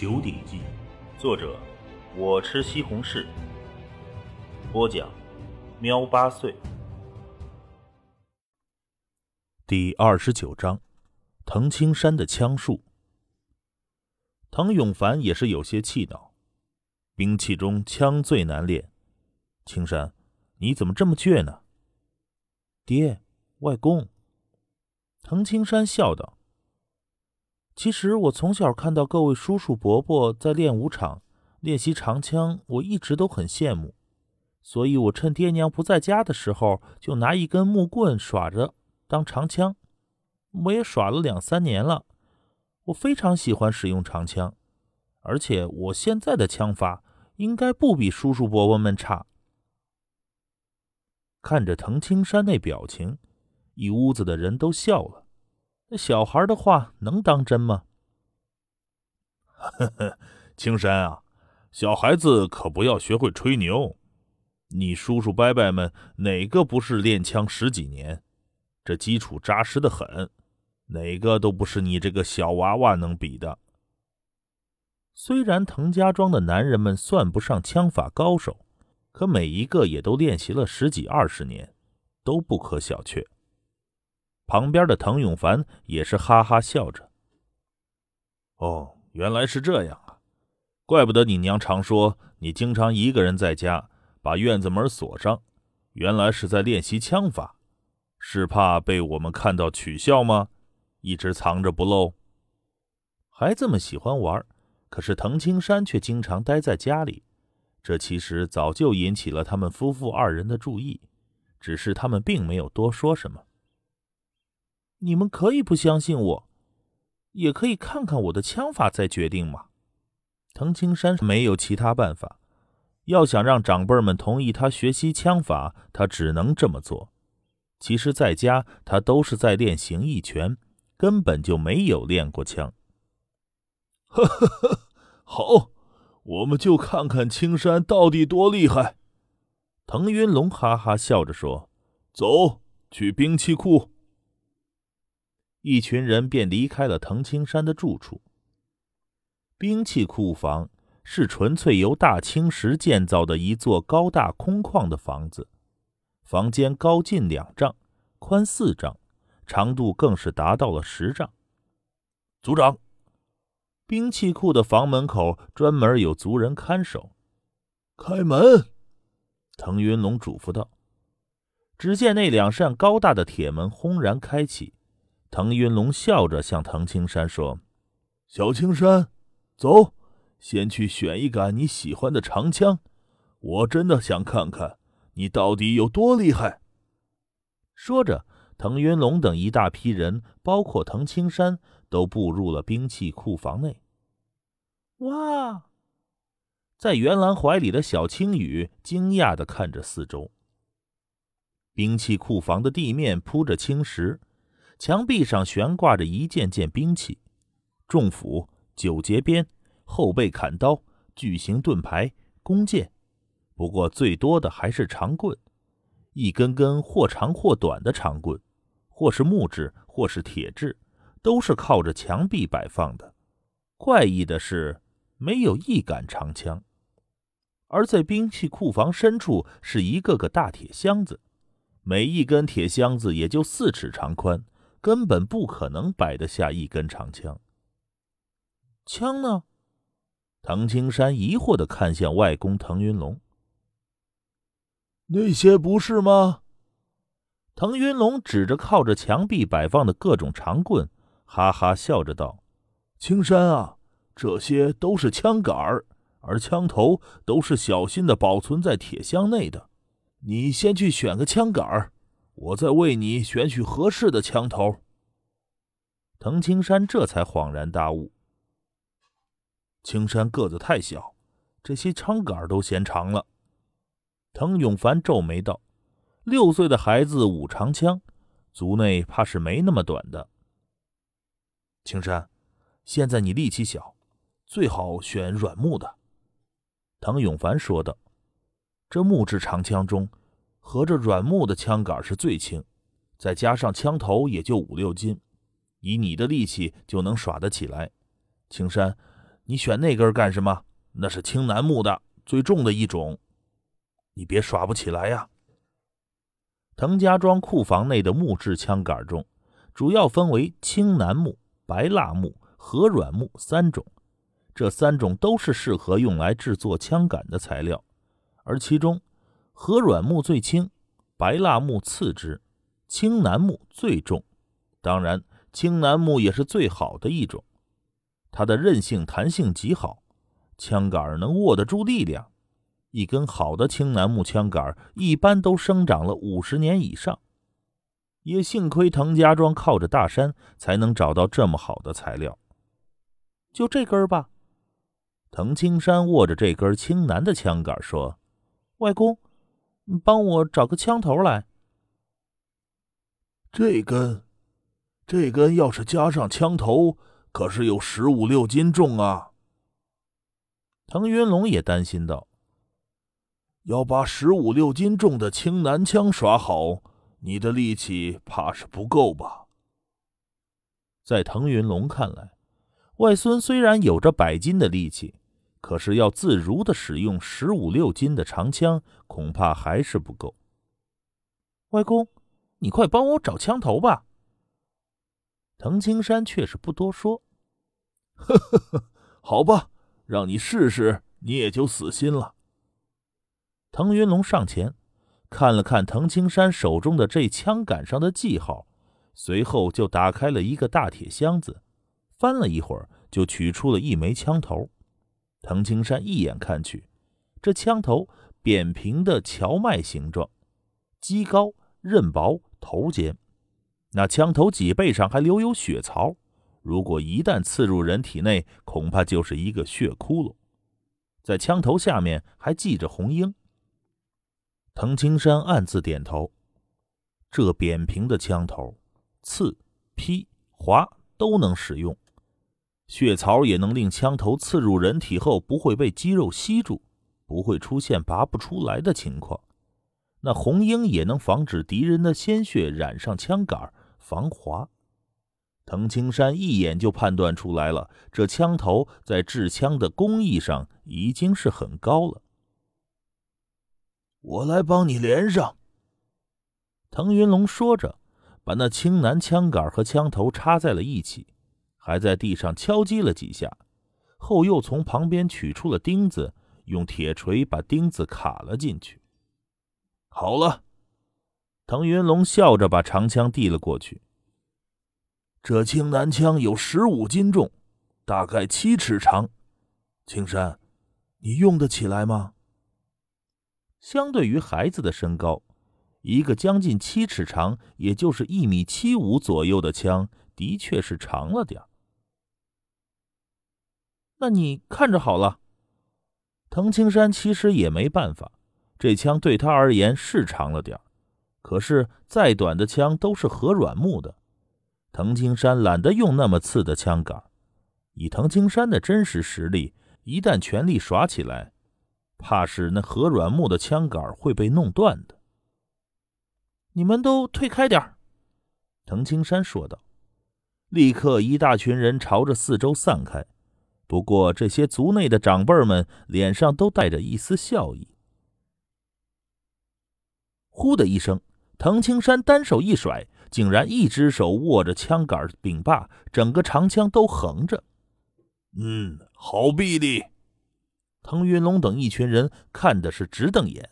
九鼎记》，作者我吃西红柿，播讲喵八岁。第二十九章：藤青山的枪术。滕永凡也是有些气恼，兵器中枪最难练。青山，你怎么这么倔呢？爹，外公。滕青山笑道：“其实我从小看到各位叔叔伯伯在练武场练习长枪，我一直都很羡慕，所以我趁爹娘不在家的时候，就拿一根木棍耍着当长枪。我也耍了两三年了，我非常喜欢使用长枪，而且我现在的枪法应该不比叔叔伯伯们差。”看着滕青山那表情。一屋子的人都笑了。那小孩的话能当真吗？呵呵，青山啊，小孩子可不要学会吹牛。你叔叔伯伯们哪个不是练枪十几年？这基础扎实的很，哪个都不是你这个小娃娃能比的。虽然滕家庄的男人们算不上枪法高手，可每一个也都练习了十几二十年，都不可小觑。旁边的滕永凡也是哈哈笑着。哦，原来是这样啊，怪不得你娘常说你经常一个人在家，把院子门锁上，原来是在练习枪法，是怕被我们看到取笑吗？一直藏着不露。孩子们喜欢玩，可是滕青山却经常待在家里，这其实早就引起了他们夫妇二人的注意，只是他们并没有多说什么。你们可以不相信我，也可以看看我的枪法再决定嘛。滕青山没有其他办法，要想让长辈们同意他学习枪法，他只能这么做。其实，在家他都是在练形意拳，根本就没有练过枪。呵呵呵，好，我们就看看青山到底多厉害。滕云龙哈哈笑着说：“走去兵器库。”一群人便离开了藤青山的住处。兵器库房是纯粹由大青石建造的一座高大空旷的房子，房间高近两丈，宽四丈，长度更是达到了十丈。族长，兵器库的房门口专门有族人看守。开门，腾云龙嘱咐道。只见那两扇高大的铁门轰然开启。滕云龙笑着向滕青山说：“小青山，走，先去选一杆你喜欢的长枪。我真的想看看你到底有多厉害。”说着，腾云龙等一大批人，包括滕青山，都步入了兵器库房内。哇！在袁兰怀里的小青羽惊讶的看着四周。兵器库房的地面铺着青石。墙壁上悬挂着一件件兵器：重斧、九节鞭、后背砍刀、巨型盾牌、弓箭。不过最多的还是长棍，一根根或长或短的长棍，或是木质，或是铁质，都是靠着墙壁摆放的。怪异的是，没有一杆长枪。而在兵器库房深处，是一个个大铁箱子，每一根铁箱子也就四尺长宽。根本不可能摆得下一根长枪。枪呢？唐青山疑惑的看向外公滕云龙。那些不是吗？滕云龙指着靠着墙壁摆放的各种长棍，哈哈笑着道：“青山啊，这些都是枪杆儿，而枪头都是小心的保存在铁箱内的。你先去选个枪杆儿。”我在为你选取合适的枪头。滕青山这才恍然大悟：青山个子太小，这些枪杆都嫌长了。滕永凡皱眉道：“六岁的孩子舞长枪，族内怕是没那么短的。”青山，现在你力气小，最好选软木的。”滕永凡说道：“这木质长枪中。”合着软木的枪杆是最轻，再加上枪头也就五六斤，以你的力气就能耍得起来。青山，你选那根干什么？那是青楠木的最重的一种，你别耍不起来呀。滕家庄库房内的木质枪杆中，主要分为青楠木、白蜡木、和软木三种，这三种都是适合用来制作枪杆的材料，而其中和软木最轻，白蜡木次之，青楠木最重。当然，青楠木也是最好的一种。它的韧性、弹性极好，枪杆能握得住力量。一根好的青楠木枪杆一般都生长了五十年以上。也幸亏滕家庄靠着大山，才能找到这么好的材料。就这根吧。滕青山握着这根青楠的枪杆说：“外公，帮我找个枪头来。”这根，这根要是加上枪头。可是有十五六斤重啊！腾云龙也担心道：“要把十五六斤重的青南枪耍好，你的力气怕是不够吧？”在腾云龙看来，外孙虽然有着百斤的力气，可是要自如的使用十五六斤的长枪，恐怕还是不够。外公，你快帮我找枪头吧。滕青山却是不多说。呵呵呵，好吧，让你试试，你也就死心了。腾云龙上前看了看滕青山手中的这枪杆上的记号，随后就打开了一个大铁箱子，翻了一会儿，就取出了一枚枪头。滕青山一眼看去，这枪头扁平的荞麦形状，机高刃薄，头尖。那枪头脊背上还留有血槽，如果一旦刺入人体内，恐怕就是一个血窟窿。在枪头下面还系着红缨。滕青山暗自点头，这扁平的枪头，刺、劈、划都能使用，血槽也能令枪头刺入人体后不会被肌肉吸住，不会出现拔不出来的情况。那红缨也能防止敌人的鲜血染上枪杆。防滑，藤青山一眼就判断出来了，这枪头在制枪的工艺上已经是很高了。我来帮你连上。腾云龙说着，把那青南枪杆和枪头插在了一起，还在地上敲击了几下，后又从旁边取出了钉子，用铁锤把钉子卡了进去。好了。滕云龙笑着把长枪递了过去。这青南枪有十五斤重，大概七尺长。青山，你用得起来吗？相对于孩子的身高，一个将近七尺长，也就是一米七五左右的枪，的确是长了点那你看着好了。滕青山其实也没办法，这枪对他而言是长了点可是再短的枪都是核软木的，藤青山懒得用那么刺的枪杆。以藤青山的真实实力，一旦全力耍起来，怕是那核软木的枪杆会被弄断的。你们都退开点藤青山说道。立刻，一大群人朝着四周散开。不过，这些族内的长辈们脸上都带着一丝笑意。呼的一声。滕青山单手一甩，竟然一只手握着枪杆柄把，整个长枪都横着。嗯，好臂力！腾云龙等一群人看的是直瞪眼。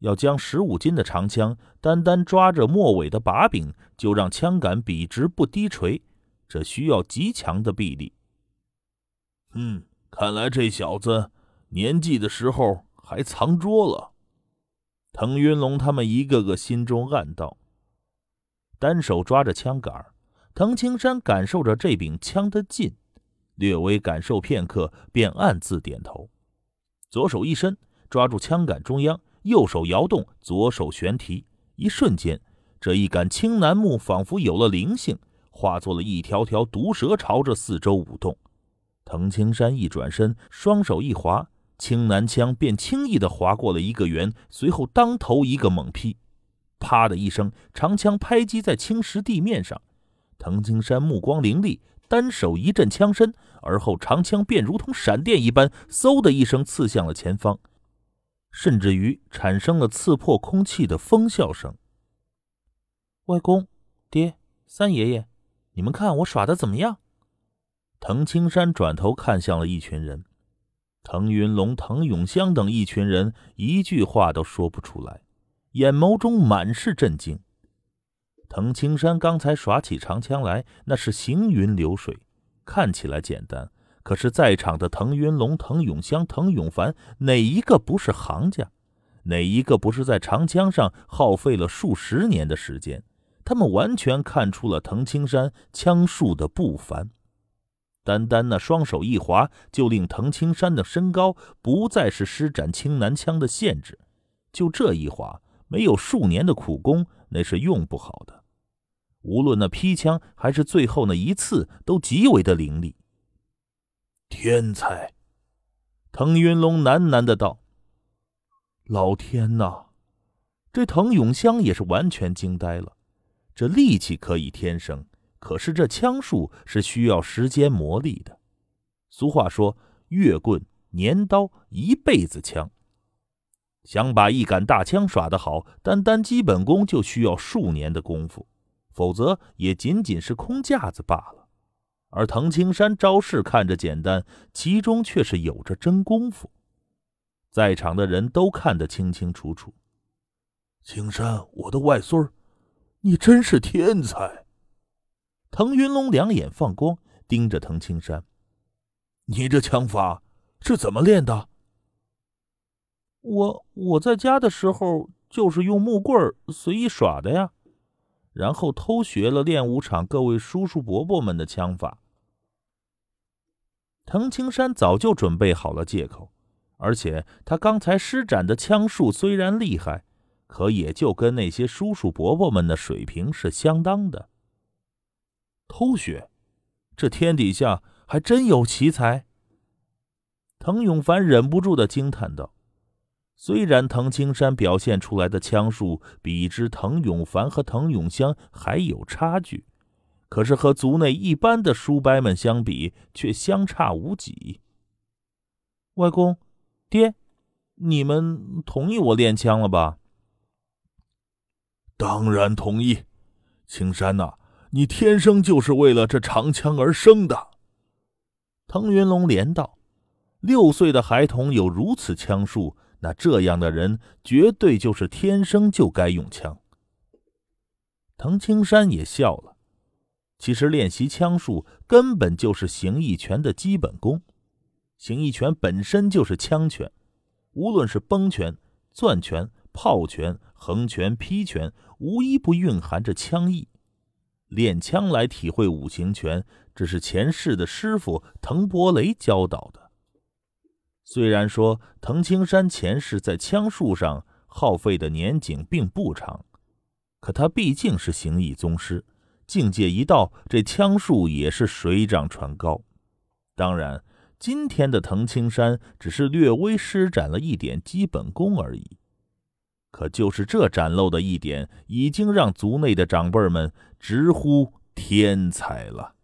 要将十五斤的长枪单单抓着末尾的把柄，就让枪杆笔直不低垂，这需要极强的臂力。嗯，看来这小子年纪的时候还藏拙了。滕云龙他们一个个心中暗道：单手抓着枪杆，滕青山感受着这柄枪的劲，略微感受片刻，便暗自点头。左手一伸，抓住枪杆中央，右手摇动，左手旋提，一瞬间，这一杆青楠木仿佛有了灵性，化作了一条条毒蛇，朝着四周舞动。滕青山一转身，双手一划。青南枪便轻易地划过了一个圆，随后当头一个猛劈，啪的一声，长枪拍击在青石地面上。藤青山目光凌厉，单手一阵枪身，而后长枪便如同闪电一般，嗖的一声刺向了前方，甚至于产生了刺破空气的风笑声。外公、爹、三爷爷，你们看我耍的怎么样？滕青山转头看向了一群人，滕云龙、滕永香等一群人一句话都说不出来，眼眸中满是震惊。滕青山刚才耍起长枪来，那是行云流水，看起来简单。可是，在场的滕云龙、滕永香、滕永凡，哪一个不是行家？哪一个不是在长枪上耗费了数十年的时间？他们完全看出了滕青山枪术的不凡。单单那双手一滑，就令滕青山的身高不再是施展青南枪的限制。就这一滑，没有数年的苦功，那是用不好的。无论那劈枪还是最后那一次，都极为的凌厉。天才，腾云龙喃喃的道：“老天呐！”这腾永香也是完全惊呆了。这力气可以天生，可是这枪术是需要时间磨砺的。俗话说：“月棍年刀，一辈子枪。”想把一杆大枪耍得好，单单基本功就需要数年的功夫。否则也仅仅是空架子罢了。而滕青山招式看着简单，其中却是有着真功夫。在场的人都看得清清楚楚。青山，我的外孙你真是天才！滕云龙两眼放光，盯着滕青山：“你这枪法是怎么练的？”我我在家的时候就是用木棍随意耍的呀。然后偷学了练武场各位叔叔伯伯们的枪法。滕青山早就准备好了借口，而且他刚才施展的枪术虽然厉害，可也就跟那些叔叔伯伯们的水平是相当的。偷学，这天底下还真有奇才。滕永凡忍不住的惊叹道。虽然滕青山表现出来的枪术比之滕永凡和滕永香还有差距，可是和族内一般的叔伯们相比，却相差无几。外公，爹，你们同意我练枪了吧？当然同意，青山呐，你天生就是为了这长枪而生的。滕云龙连道：“六岁的孩童有如此枪术。”那这样的人绝对就是天生就该用枪。滕青山也笑了。其实练习枪术根本就是形意拳的基本功。形意拳本身就是枪拳，无论是崩拳、攥拳、炮拳、横拳、劈拳，无一不蕴含着枪意。练枪来体会五行拳，这是前世的师傅滕伯雷教导的。虽然说滕青山前世在枪术上耗费的年景并不长，可他毕竟是形意宗师，境界一到，这枪术也是水涨船高。当然，今天的滕青山只是略微施展了一点基本功而已，可就是这展露的一点，已经让族内的长辈们直呼天才了。